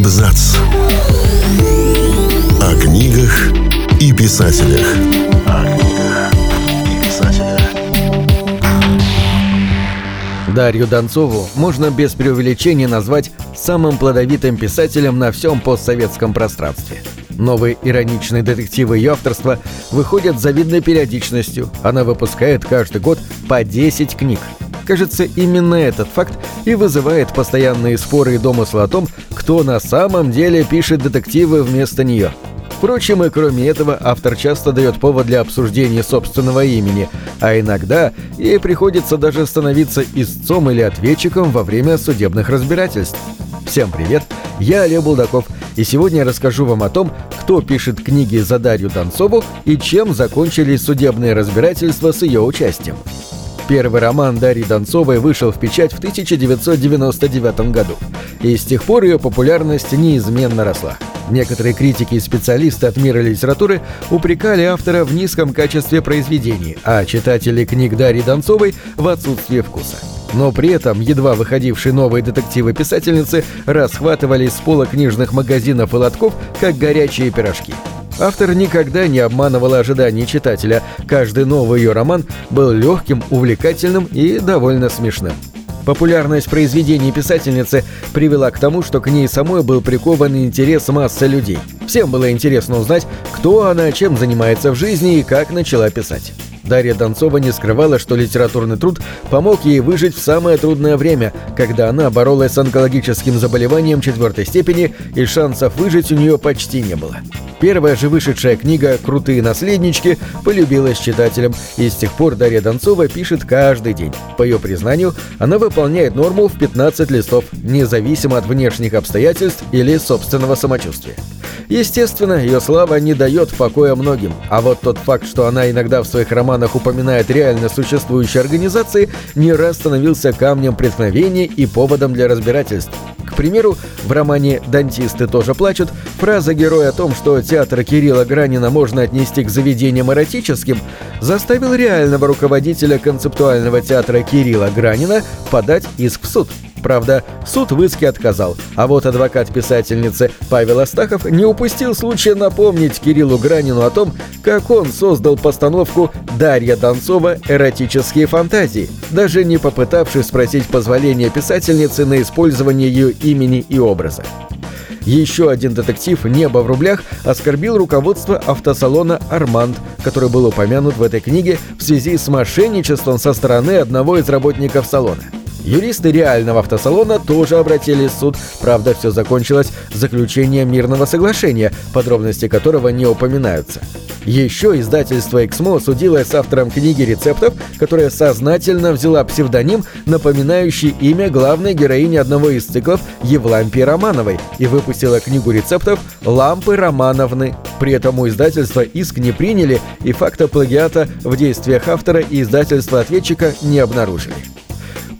Абзац. О книгах и писателях. О книгах и писателях. Дарью Донцову можно без преувеличения назвать самым плодовитым писателем на всем постсоветском пространстве. Новые ироничные детективы ее авторства выходят с завидной периодичностью. Она выпускает каждый год по 10 книг. Кажется, именно этот факт и вызывает постоянные споры и домыслы о том, кто на самом деле пишет детективы вместо нее. Впрочем, и кроме этого, автор часто дает повод для обсуждения собственного имени, а иногда ей приходится даже становиться истцом или ответчиком во время судебных разбирательств. Всем привет, я Олег Булдаков, и сегодня я расскажу вам о том, кто пишет книги за Дарью Донцову и чем закончились судебные разбирательства с ее участием. Первый роман Дарьи Донцовой вышел в печать в 1999 году, и с тех пор ее популярность неизменно росла. Некоторые критики и специалисты от мира литературы упрекали автора в низком качестве произведений, а читатели книг Дарьи Донцовой в отсутствии вкуса. Но при этом едва выходившие новые детективы писательницы расхватывались с пола книжных магазинов и лотков, как горячие пирожки. Автор никогда не обманывала ожиданий читателя. Каждый новый ее роман был легким, увлекательным и довольно смешным. Популярность произведений писательницы привела к тому, что к ней самой был прикован интерес массы людей. Всем было интересно узнать, кто она, чем занимается в жизни и как начала писать. Дарья Донцова не скрывала, что литературный труд помог ей выжить в самое трудное время, когда она боролась с онкологическим заболеванием четвертой степени, и шансов выжить у нее почти не было. Первая же вышедшая книга «Крутые наследнички» полюбилась читателям, и с тех пор Дарья Донцова пишет каждый день. По ее признанию, она выполняет норму в 15 листов, независимо от внешних обстоятельств или собственного самочувствия. Естественно, ее слава не дает покоя многим, а вот тот факт, что она иногда в своих романах упоминает реально существующие организации, не раз становился камнем преткновения и поводом для разбирательств. К примеру, в романе «Дантисты тоже плачут» фраза героя о том, что театр Кирилла Гранина можно отнести к заведениям эротическим, заставил реального руководителя концептуального театра Кирилла Гранина подать иск в суд. Правда, суд в иске отказал, а вот адвокат писательницы Павел Астахов не упустил случая напомнить Кириллу Гранину о том, как он создал постановку «Дарья Донцова. Эротические фантазии», даже не попытавшись спросить позволения писательницы на использование ее имени и образа. Еще один детектив «Небо в рублях» оскорбил руководство автосалона «Арманд», который был упомянут в этой книге в связи с мошенничеством со стороны одного из работников салона. Юристы реального автосалона тоже обратились в суд, правда, все закончилось заключением мирного соглашения, подробности которого не упоминаются. Еще издательство «Эксмо» судилось с автором книги рецептов, которая сознательно взяла псевдоним, напоминающий имя главной героини одного из циклов Евлампии Романовой, и выпустила книгу рецептов «Лампы Романовны». При этом у издательства иск не приняли, и факта плагиата в действиях автора и издательства-ответчика не обнаружили.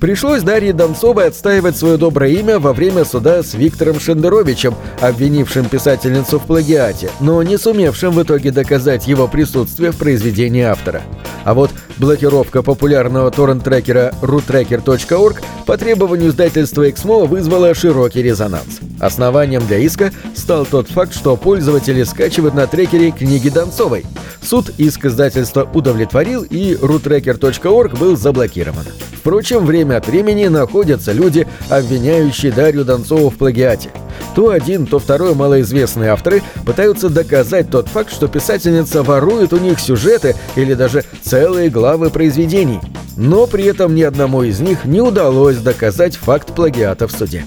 Пришлось Дарье Донцовой отстаивать свое доброе имя во время суда с Виктором Шендеровичем, обвинившим писательницу в плагиате, но не сумевшим в итоге доказать его присутствие в произведении автора. А вот блокировка популярного торрент-трекера roottracker.org по требованию издательства Exmo вызвала широкий резонанс. Основанием для иска стал тот факт, что пользователи скачивают на трекере книги Донцовой. Суд иск издательства удовлетворил и roottracker.org был заблокирован. Впрочем, время от времени находятся люди, обвиняющие Дарью Донцову в плагиате. То один, то второй малоизвестные авторы пытаются доказать тот факт, что писательница ворует у них сюжеты или даже целые главы произведений. Но при этом ни одному из них не удалось доказать факт плагиата в суде.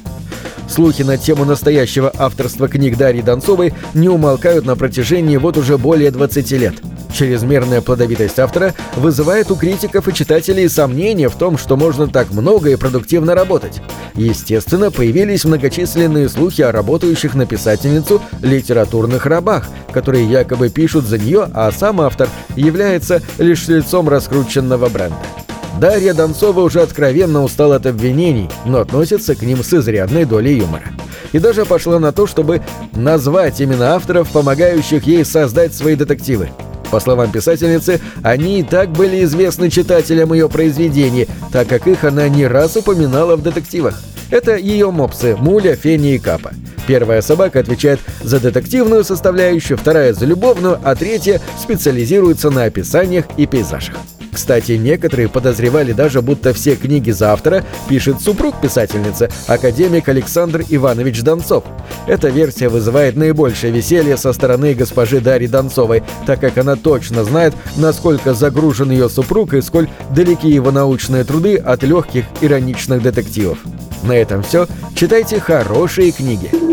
Слухи на тему настоящего авторства книг Дарьи Донцовой не умолкают на протяжении вот уже более 20 лет. Чрезмерная плодовитость автора вызывает у критиков и читателей сомнения в том, что можно так много и продуктивно работать. Естественно, появились многочисленные слухи о работающих на писательницу литературных рабах, которые якобы пишут за нее, а сам автор является лишь лицом раскрученного бренда. Дарья Донцова уже откровенно устала от обвинений, но относится к ним с изрядной долей юмора. И даже пошла на то, чтобы назвать имена авторов, помогающих ей создать свои детективы. По словам писательницы, они и так были известны читателям ее произведений, так как их она не раз упоминала в детективах. Это ее мопсы Муля, Фени и Капа. Первая собака отвечает за детективную составляющую, вторая за любовную, а третья специализируется на описаниях и пейзажах. Кстати, некоторые подозревали даже, будто все книги за автора пишет супруг писательницы, академик Александр Иванович Донцов. Эта версия вызывает наибольшее веселье со стороны госпожи Дарьи Донцовой, так как она точно знает, насколько загружен ее супруг и сколь далеки его научные труды от легких ироничных детективов. На этом все. Читайте хорошие книги.